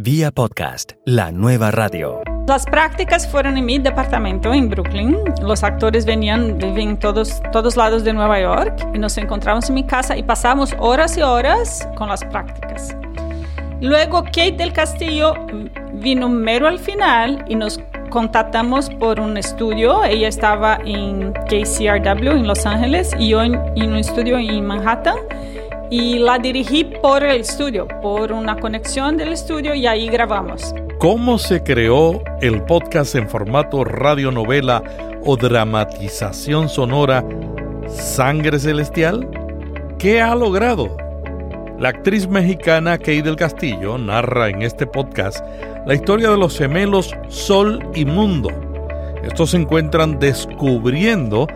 Vía podcast, la nueva radio. Las prácticas fueron en mi departamento en Brooklyn. Los actores venían, vivían todos, todos lados de Nueva York y nos encontramos en mi casa y pasamos horas y horas con las prácticas. Luego Kate del Castillo vino mero al final y nos contactamos por un estudio. Ella estaba en KCRW en Los Ángeles y yo en un estudio en Manhattan y la dirigí por el estudio, por una conexión del estudio y ahí grabamos. ¿Cómo se creó el podcast en formato radionovela o dramatización sonora Sangre Celestial? ¿Qué ha logrado? La actriz mexicana Kay del Castillo narra en este podcast la historia de los gemelos Sol y Mundo. Estos se encuentran descubriendo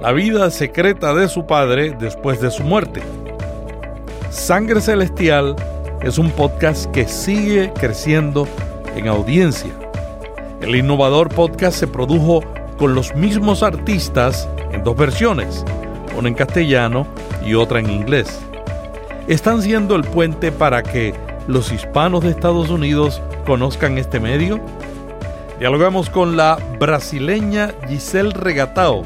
la vida secreta de su padre después de su muerte. Sangre Celestial es un podcast que sigue creciendo en audiencia. El innovador podcast se produjo con los mismos artistas en dos versiones, una en castellano y otra en inglés. Están siendo el puente para que los hispanos de Estados Unidos conozcan este medio. Dialogamos con la brasileña Giselle Regatao,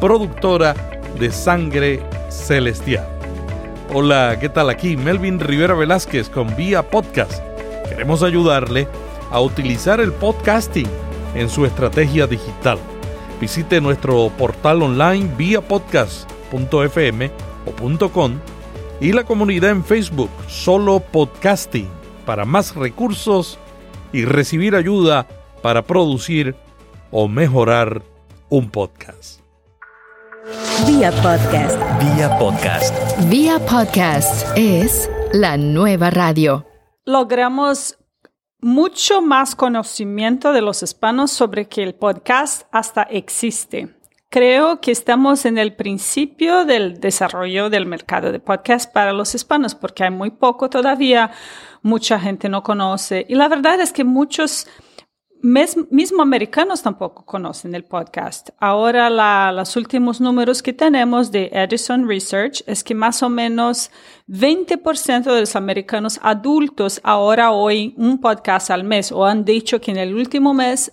productora de Sangre Celestial. Hola, ¿qué tal? Aquí Melvin Rivera Velázquez con Vía Podcast. Queremos ayudarle a utilizar el podcasting en su estrategia digital. Visite nuestro portal online viapodcast.fm o .com y la comunidad en Facebook Solo Podcasting para más recursos y recibir ayuda para producir o mejorar un podcast. Vía podcast. Vía podcast. Vía podcast es la nueva radio. Logramos mucho más conocimiento de los hispanos sobre que el podcast hasta existe. Creo que estamos en el principio del desarrollo del mercado de podcast para los hispanos porque hay muy poco todavía, mucha gente no conoce y la verdad es que muchos mismo americanos tampoco conocen el podcast. Ahora los últimos números que tenemos de Edison Research es que más o menos 20% de los americanos adultos ahora oyen un podcast al mes o han dicho que en el último mes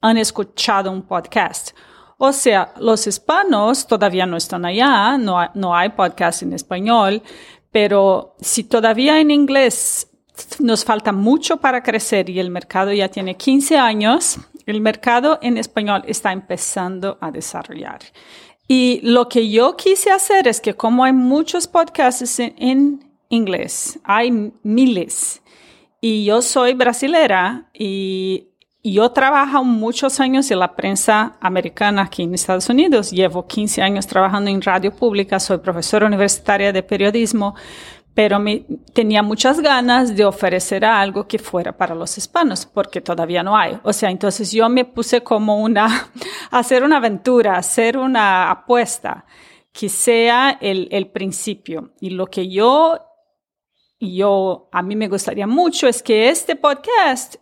han escuchado un podcast. O sea, los hispanos todavía no están allá, no no hay podcast en español, pero si todavía en inglés nos falta mucho para crecer y el mercado ya tiene 15 años. El mercado en español está empezando a desarrollar. Y lo que yo quise hacer es que como hay muchos podcasts en, inglés, hay miles, y yo soy brasilera y yo trabajo muchos años en la prensa americana aquí en Estados Unidos. Llevo 15 años trabajando en radio pública, soy profesora universitaria de periodismo pero me, tenía muchas ganas de ofrecer algo que fuera para los hispanos, porque todavía no hay. O sea, entonces yo me puse como una, hacer una aventura, hacer una apuesta, que sea el, el principio. Y lo que yo, yo, a mí me gustaría mucho es que este podcast,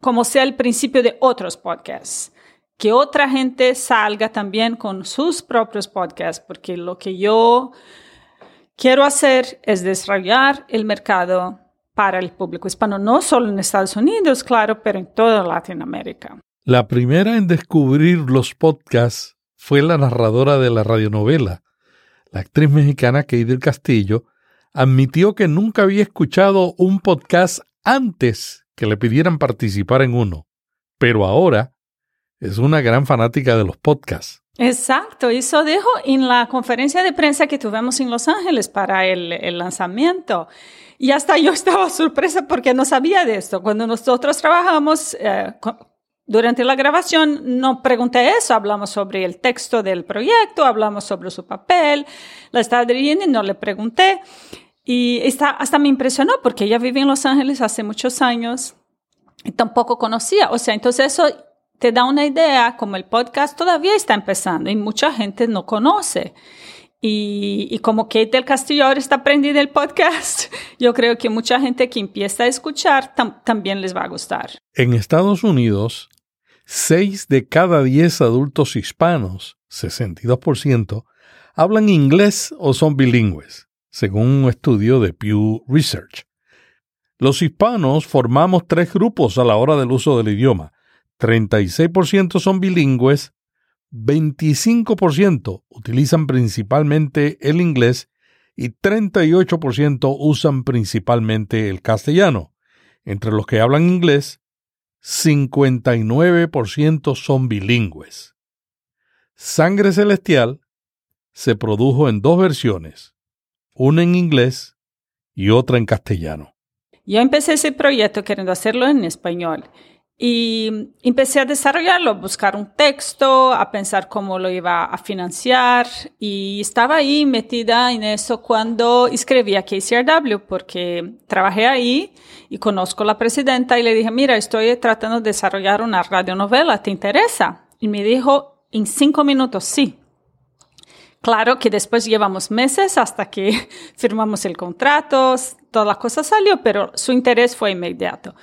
como sea el principio de otros podcasts, que otra gente salga también con sus propios podcasts, porque lo que yo quiero hacer es desarrollar el mercado para el público hispano, no solo en Estados Unidos, claro, pero en toda Latinoamérica. La primera en descubrir los podcasts fue la narradora de la radionovela. La actriz mexicana Kay del Castillo admitió que nunca había escuchado un podcast antes que le pidieran participar en uno, pero ahora es una gran fanática de los podcasts. Exacto, eso dijo en la conferencia de prensa que tuvimos en Los Ángeles para el, lanzamiento. Y hasta yo estaba sorpresa porque no sabía de esto. Cuando nosotros trabajamos, eh, durante la grabación no pregunté eso, hablamos sobre el texto del proyecto, hablamos sobre su papel, la estaba dirigiendo y no le pregunté. Y está, hasta me impresionó porque ella vive en Los Ángeles hace muchos años y tampoco conocía. O sea, entonces eso te da una idea como el podcast todavía está empezando y mucha gente no conoce. Y, como Kate del Castillo ahora está aprendiendo el podcast, yo creo que mucha gente que empieza a escuchar también les va a gustar. En Estados Unidos, 6 de cada 10 adultos hispanos, 62%, hablan inglés o son bilingües, según un estudio de Pew Research. Los hispanos formamos tres grupos a la hora del uso del idioma. 36% son bilingües, 25% utilizan principalmente el inglés y 38% usan principalmente el castellano. Entre los que hablan inglés, 59% son bilingües. Sangre Celestial se produjo en dos versiones, una en inglés y otra en castellano. Yo empecé ese proyecto queriendo hacerlo en español y empecé a desarrollarlo, buscar un texto, a pensar cómo lo iba a financiar y estaba ahí metida en eso cuando escribí a KCRW porque trabajé ahí y conozco a la presidenta y le dije, mira, estoy tratando de desarrollar una radionovela, ¿te interesa? Y me dijo en cinco minutos, sí. Claro que después llevamos meses hasta que firmamos el contrato, toda la cosa salió, pero su interés fue inmediato.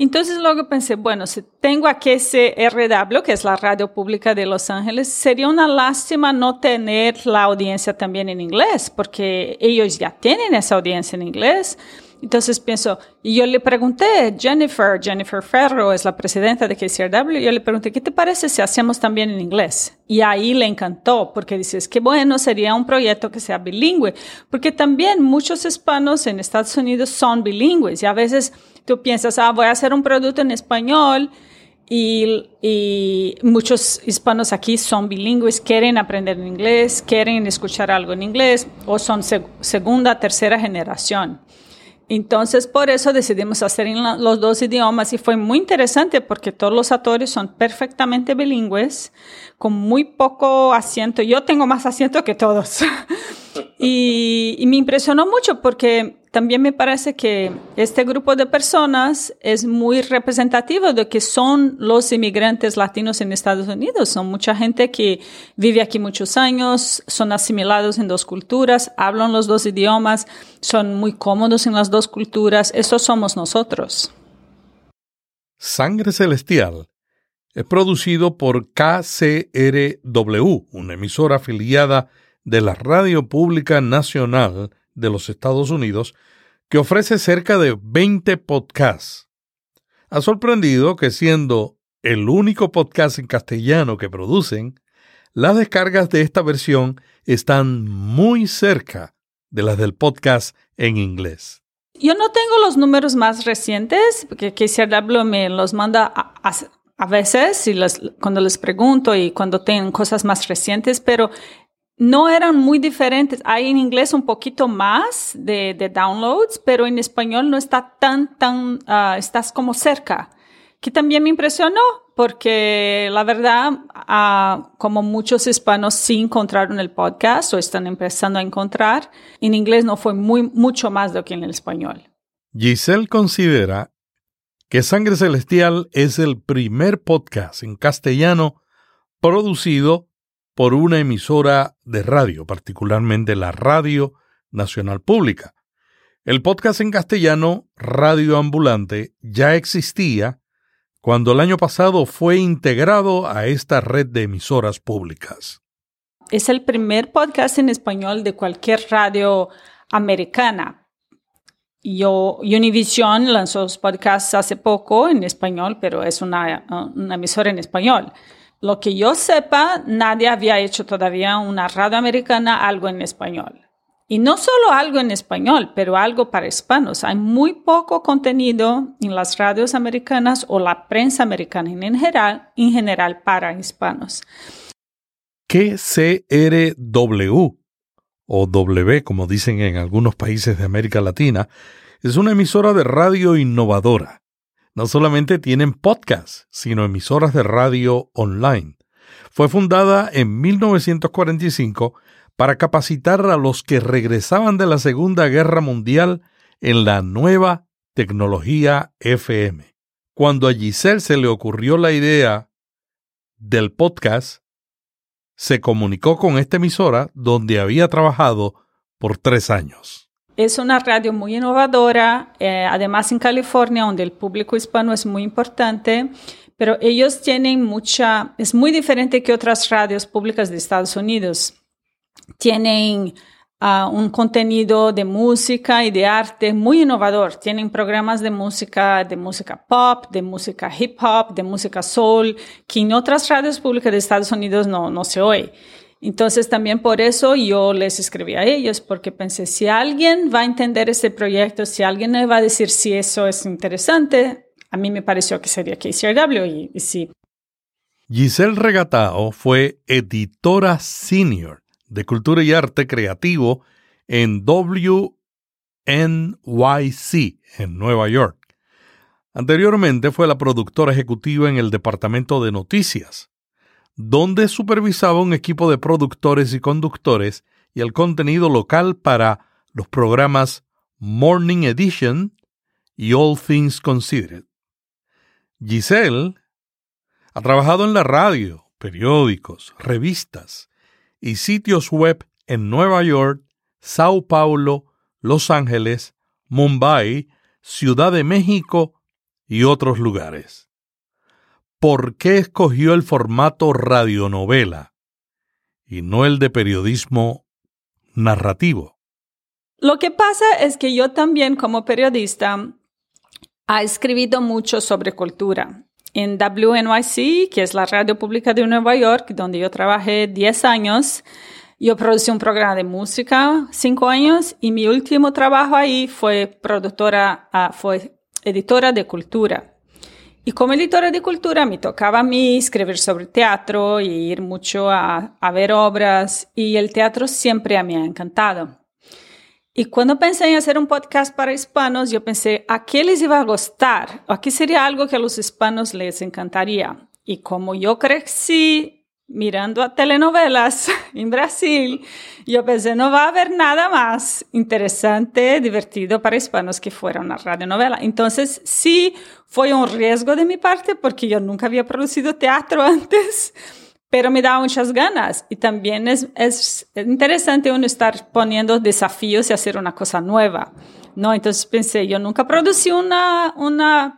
Entonces luego pensé, bueno, si tengo aquí ese RW, que es la radio pública de Los Ángeles, sería una lástima no tener la audiencia también en inglés, porque ellos ya tienen esa audiencia en inglés. Entonces pienso, y yo le pregunté, Jennifer, Jennifer Ferro es la presidenta de KCRW, yo le pregunté, ¿qué te parece si hacemos también en inglés? Y ahí le encantó, porque dices, que bueno, sería un proyecto que sea bilingüe, porque también muchos hispanos en Estados Unidos son bilingües y a veces tú piensas, ah, voy a hacer un producto en español y, y, muchos hispanos aquí son bilingües, quieren aprender inglés, quieren escuchar algo en inglés o son segunda, tercera generación. Entonces, por eso decidimos hacer en los dos idiomas y fue muy interesante porque todos los actores son perfectamente bilingües, con muy poco asiento. Yo tengo más asiento que todos. y, me impresionó mucho porque también me parece que este grupo de personas es muy representativo de que son los inmigrantes latinos en Estados Unidos. Son mucha gente que vive aquí muchos años, son asimilados en dos culturas, hablan los dos idiomas, son muy cómodos en las dos culturas. Eso somos nosotros. Sangre Celestial es producido por KCRW, una emisora afiliada de la Radio Pública Nacional de los Estados Unidos que ofrece cerca de 20 podcasts. Ha sorprendido que siendo el único podcast en castellano que producen, las descargas de esta versión están muy cerca de las del podcast en inglés. Yo no tengo los números más recientes, porque KCRW me los manda a, veces y cuando les pregunto y cuando tienen cosas más recientes, pero no eran muy diferentes. Hay en inglés un poquito más de, downloads, pero en español no está tan, tan, uh, estás como cerca. Que también me impresionó, porque la verdad, uh, como muchos hispanos sí encontraron el podcast o están empezando a encontrar, en inglés no fue muy, mucho más de que en el español. Giselle considera que Sangre Celestial es el primer podcast en castellano producido por una emisora de radio, particularmente la Radio Nacional Pública. El podcast en castellano, Radio Ambulante, ya existía cuando el año pasado fue integrado a esta red de emisoras públicas. Es el primer podcast en español de cualquier radio americana. Yo, Univision lanzó los podcasts hace poco en español, pero es una emisora en español. Lo que yo sepa, nadie había hecho todavía una radio americana algo en español. Y no solo algo en español, pero algo para hispanos. Hay muy poco contenido en las radios americanas o la prensa americana en general, en general para hispanos. KCRW, o W, como dicen en algunos países de América Latina, es una emisora de radio innovadora no solamente tienen podcasts, sino emisoras de radio online. Fue fundada en 1945 para capacitar a los que regresaban de la Segunda Guerra Mundial en la nueva tecnología FM. Cuando a Giselle se le ocurrió la idea del podcast, se comunicó con esta emisora donde había trabajado por tres años. Es una radio muy innovadora, eh, además en California, donde el público hispano es muy importante, pero ellos tienen mucha, es muy diferente que otras radios públicas de Estados Unidos. Tienen uh, un contenido de música y de arte muy innovador. Tienen programas de música, de música pop, de música hip hop, de música soul, que en otras radios públicas de Estados Unidos no se oye. Entonces también por eso yo les escribí a ellos, porque pensé, si alguien va a entender este proyecto, si alguien me va a decir si eso es interesante, a mí me pareció que sería KCRW y, y sí. Giselle Regatao fue editora senior de Cultura y Arte Creativo en WNYC en Nueva York. Anteriormente fue la productora ejecutiva en el Departamento de Noticias, donde supervisaba un equipo de productores y conductores y el contenido local para los programas Morning Edition y All Things Considered. Giselle ha trabajado en la radio, periódicos, revistas, y sitios web en Nueva York, Sao Paulo, Los Ángeles, Mumbai, Ciudad de México y otros lugares. ¿Por qué escogió el formato radionovela y no el de periodismo narrativo? Lo que pasa es que yo también como periodista he escrito mucho sobre cultura en WNYC, que es la radio pública de Nueva York, donde yo trabajé 10 años. Yo producí un programa de música 5 años y mi último trabajo ahí fue productora, uh, fue editora de cultura. Y como editora de cultura me tocaba a mí escribir sobre teatro y ir mucho a, a ver obras y el teatro siempre me ha encantado. Y cuando pensé en hacer un podcast para hispanos, yo pensé, ¿a qué les iba a gustar? ¿A qué sería algo que a los hispanos les encantaría? Y como yo crecí mirando a telenovelas en Brasil, yo pensé, no va a haber nada más interesante, divertido para hispanos que fuera una radionovela. Entonces, sí, fue un riesgo de mi parte porque yo nunca había producido teatro antes pero me da muchas ganas. Y también es, es interesante uno estar poniendo desafíos y hacer una cosa nueva, ¿no? Entonces pensé, yo nunca producí una, una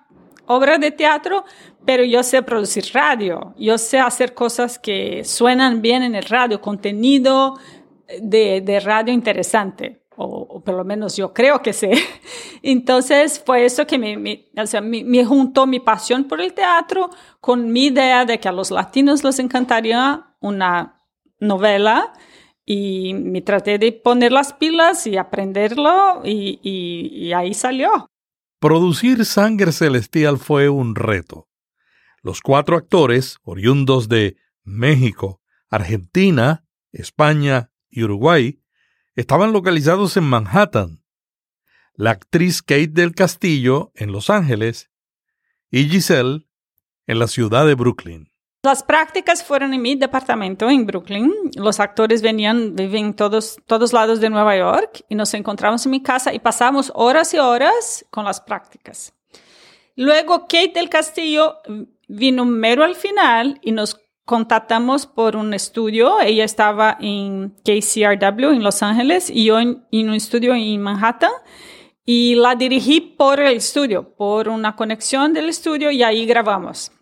obra de teatro, pero yo sé producir radio, yo sé hacer cosas que suenan bien en el radio, contenido de, de radio interesante o, por lo menos yo creo que sé. Entonces fue eso que me, o sea, me, me, juntó mi pasión por el teatro con mi idea de que a los latinos les encantaría una novela y me traté de poner las pilas y aprenderlo y ahí salió. Producir Sangre Celestial fue un reto. Los cuatro actores, oriundos de México, Argentina, España y Uruguay, estaban localizados en Manhattan, la actriz Kate del Castillo en Los Ángeles y Giselle en la ciudad de Brooklyn. Las prácticas fueron en mi departamento en Brooklyn. Los actores venían, viven todos, todos lados de Nueva York y nos encontramos en mi casa y pasamos horas y horas con las prácticas. Luego Kate del Castillo vino mero al final y nos contactamos por un estudio. Ella estaba en KCRW en Los Ángeles y yo en, un estudio en Manhattan. Y la dirigí por el estudio, por una conexión del estudio y ahí grabamos.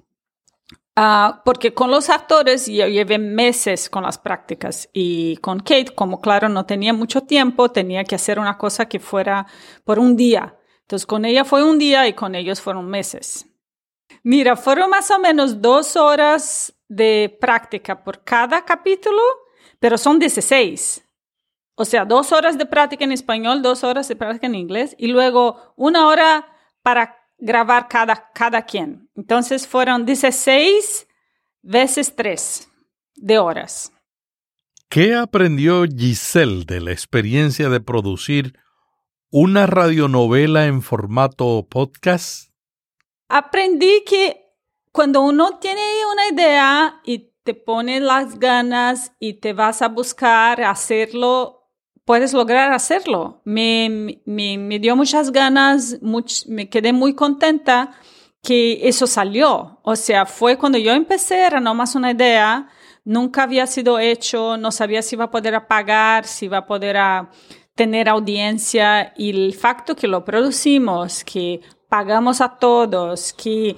Uh, porque con los actores yo llevé meses con las prácticas y con Kate, como claro no tenía mucho tiempo, tenía que hacer una cosa que fuera por un día. Entonces con ella fue un día y con ellos fueron meses. Mira, fueron más o menos dos horas de práctica por cada capítulo, pero son 16. O sea, dos horas de práctica en español, dos horas de práctica en inglés y luego una hora para grabar cada, cada quien. Entonces fueron 16 veces 3 de horas. ¿Qué aprendió Giselle de la experiencia de producir una radionovela en formato podcast? Aprendí que cuando uno tiene una idea y te pone las ganas y te vas a buscar hacerlo, puedes lograr hacerlo. Me, me, me dio muchas ganas, me quedé muy contenta que eso salió. O sea, fue cuando yo empecé, era nomás una idea, nunca había sido hecho, no sabía si iba a poder pagar, si iba a poder a tener audiencia y el facto que lo producimos, que pagamos a todos, que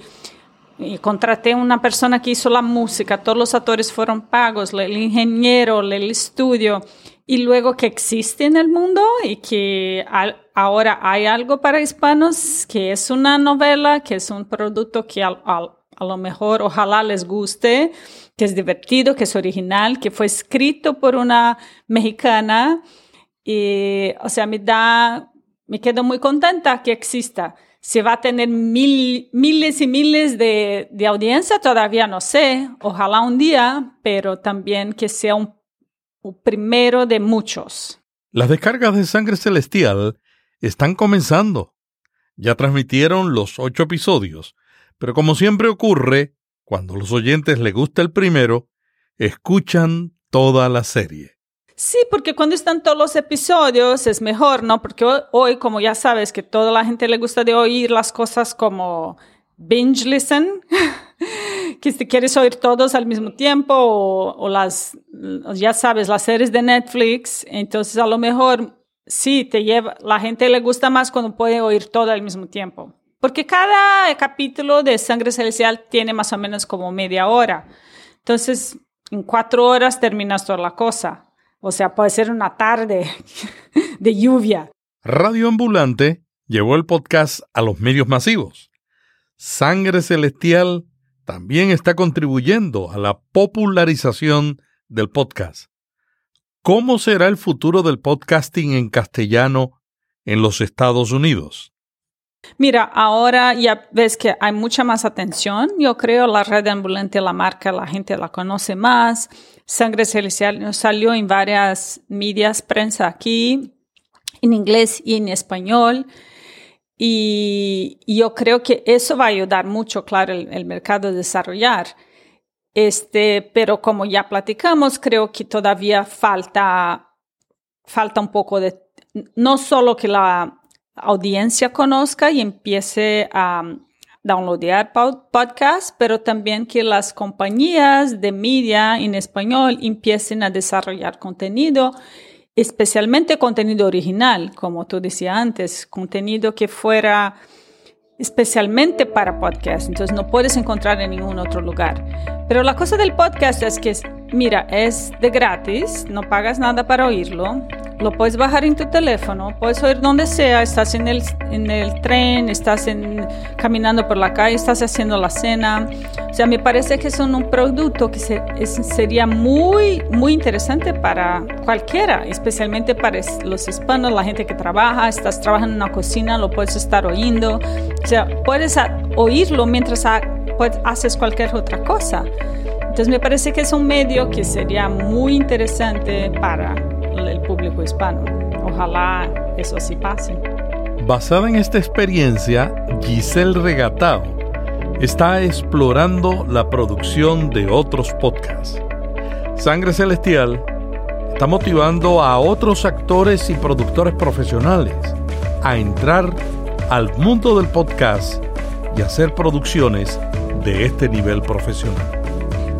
y contraté una persona que hizo la música, todos los actores fueron pagos, el ingeniero, el estudio. Y luego que existe en el mundo y que ahora hay algo para hispanos, que es una novela, que es un producto que a lo mejor ojalá les guste, que es divertido, que es original, que fue escrito por una mexicana y, o sea, me da, me quedo muy contenta que exista. Si va a tener mil, miles y miles de, de audiencia, todavía no sé. Ojalá un día, pero también que sea un primero de muchos. Las descargas de Sangre Celestial están comenzando. Ya transmitieron los ocho episodios, pero como siempre ocurre, cuando los oyentes les gusta el primero, escuchan toda la serie. Sí, porque cuando están todos los episodios es mejor, ¿no? Porque hoy, como ya sabes, que toda la gente le gusta de oír las cosas como binge listen, que si quieres oír todos al mismo tiempo o, las, ya sabes, las series de Netflix, entonces a lo mejor sí te lleva, la gente le gusta más cuando puede oír todo al mismo tiempo. Porque cada capítulo de Sangre Celestial tiene más o menos como media hora. Entonces, en cuatro horas terminas toda la cosa. O sea, puede ser una tarde de lluvia. Radio Ambulante llevó el podcast a los medios masivos. Sangre Celestial también está contribuyendo a la popularización del podcast. ¿Cómo será el futuro del podcasting en castellano en los Estados Unidos? Mira, ahora ya ves que hay mucha más atención. Yo creo la red ambulante, la marca, la gente la conoce más. Sangre Celestial salió en varias medias, prensa aquí, en inglés y en español. Y, yo creo que eso va a ayudar mucho, claro, el, mercado a desarrollar. Este, pero como ya platicamos, creo que todavía falta, falta un poco de, no solo que la audiencia conozca y empiece a downloadar podcasts, pero también que las compañías de media en español empiecen a desarrollar contenido especialmente contenido original, como tú decías antes, contenido que fuera especialmente para podcast, entonces no puedes encontrar en ningún otro lugar. Pero la cosa del podcast es que, mira, es de gratis, no pagas nada para oírlo, lo puedes bajar en tu teléfono, puedes oír donde sea, estás en el, en el tren, estás en, caminando por la calle, estás haciendo la cena. O sea, me parece que son un producto que sería muy, muy interesante para cualquiera, especialmente para los hispanos, la gente que trabaja, estás trabajando en una cocina, lo puedes estar oyendo. O sea, puedes oírlo mientras haces cualquier otra cosa. Entonces me parece que es un medio que sería muy interesante para el público hispano. Ojalá eso sí pase. Basada en esta experiencia, Giselle Regatao está explorando la producción de otros podcasts. Sangre Celestial está motivando a otros actores y productores profesionales a entrar al mundo del podcast y hacer producciones de este nivel profesional.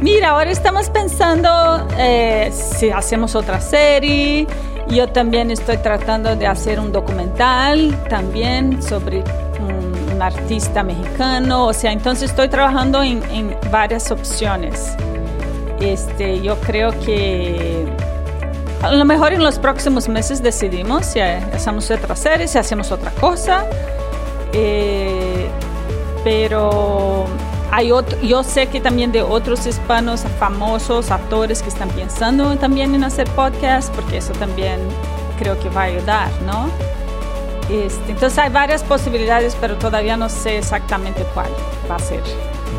Mira, ahora estamos pensando eh, si hacemos otra serie. Yo también estoy tratando de hacer un documental también sobre un, artista mexicano. O sea, entonces estoy trabajando en, varias opciones. Este, yo creo que a lo mejor en los próximos meses decidimos si hacemos otra serie, si hacemos otra cosa. Eh, pero hay otro, yo sé que también de otros hispanos famosos, actores que están pensando también en hacer podcast, porque eso también creo que va a ayudar, ¿no? Este, entonces hay varias posibilidades, pero todavía no sé exactamente cuál va a ser.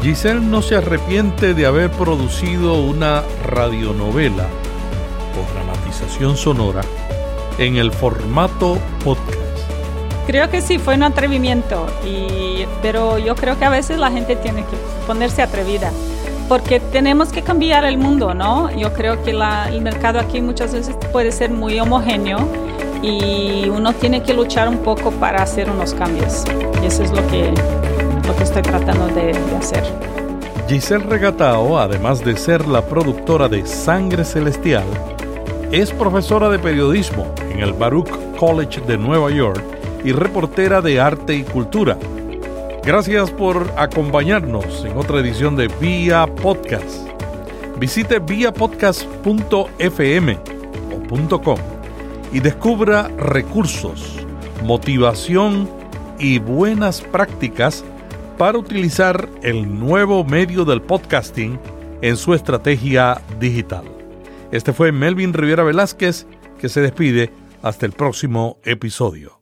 Giselle no se arrepiente de haber producido una radionovela o dramatización sonora en el formato podcast. Creo que sí, fue un atrevimiento, y, pero yo creo que a veces la gente tiene que ponerse atrevida, porque tenemos que cambiar el mundo, ¿no? Yo creo que el mercado aquí muchas veces puede ser muy homogéneo y uno tiene que luchar un poco para hacer unos cambios. Y eso es lo que, lo que estoy tratando de, de hacer. Giselle Regatao, además de ser la productora de Sangre Celestial, es profesora de periodismo en el Baruch College de Nueva York y reportera de arte y cultura. Gracias por acompañarnos en otra edición de Vía Podcast. Visite viapodcast.fm o viapodcast.com y descubra recursos, motivación y buenas prácticas para utilizar el nuevo medio del podcasting en su estrategia digital. Este fue Melvin Rivera Velázquez que se despide hasta el próximo episodio.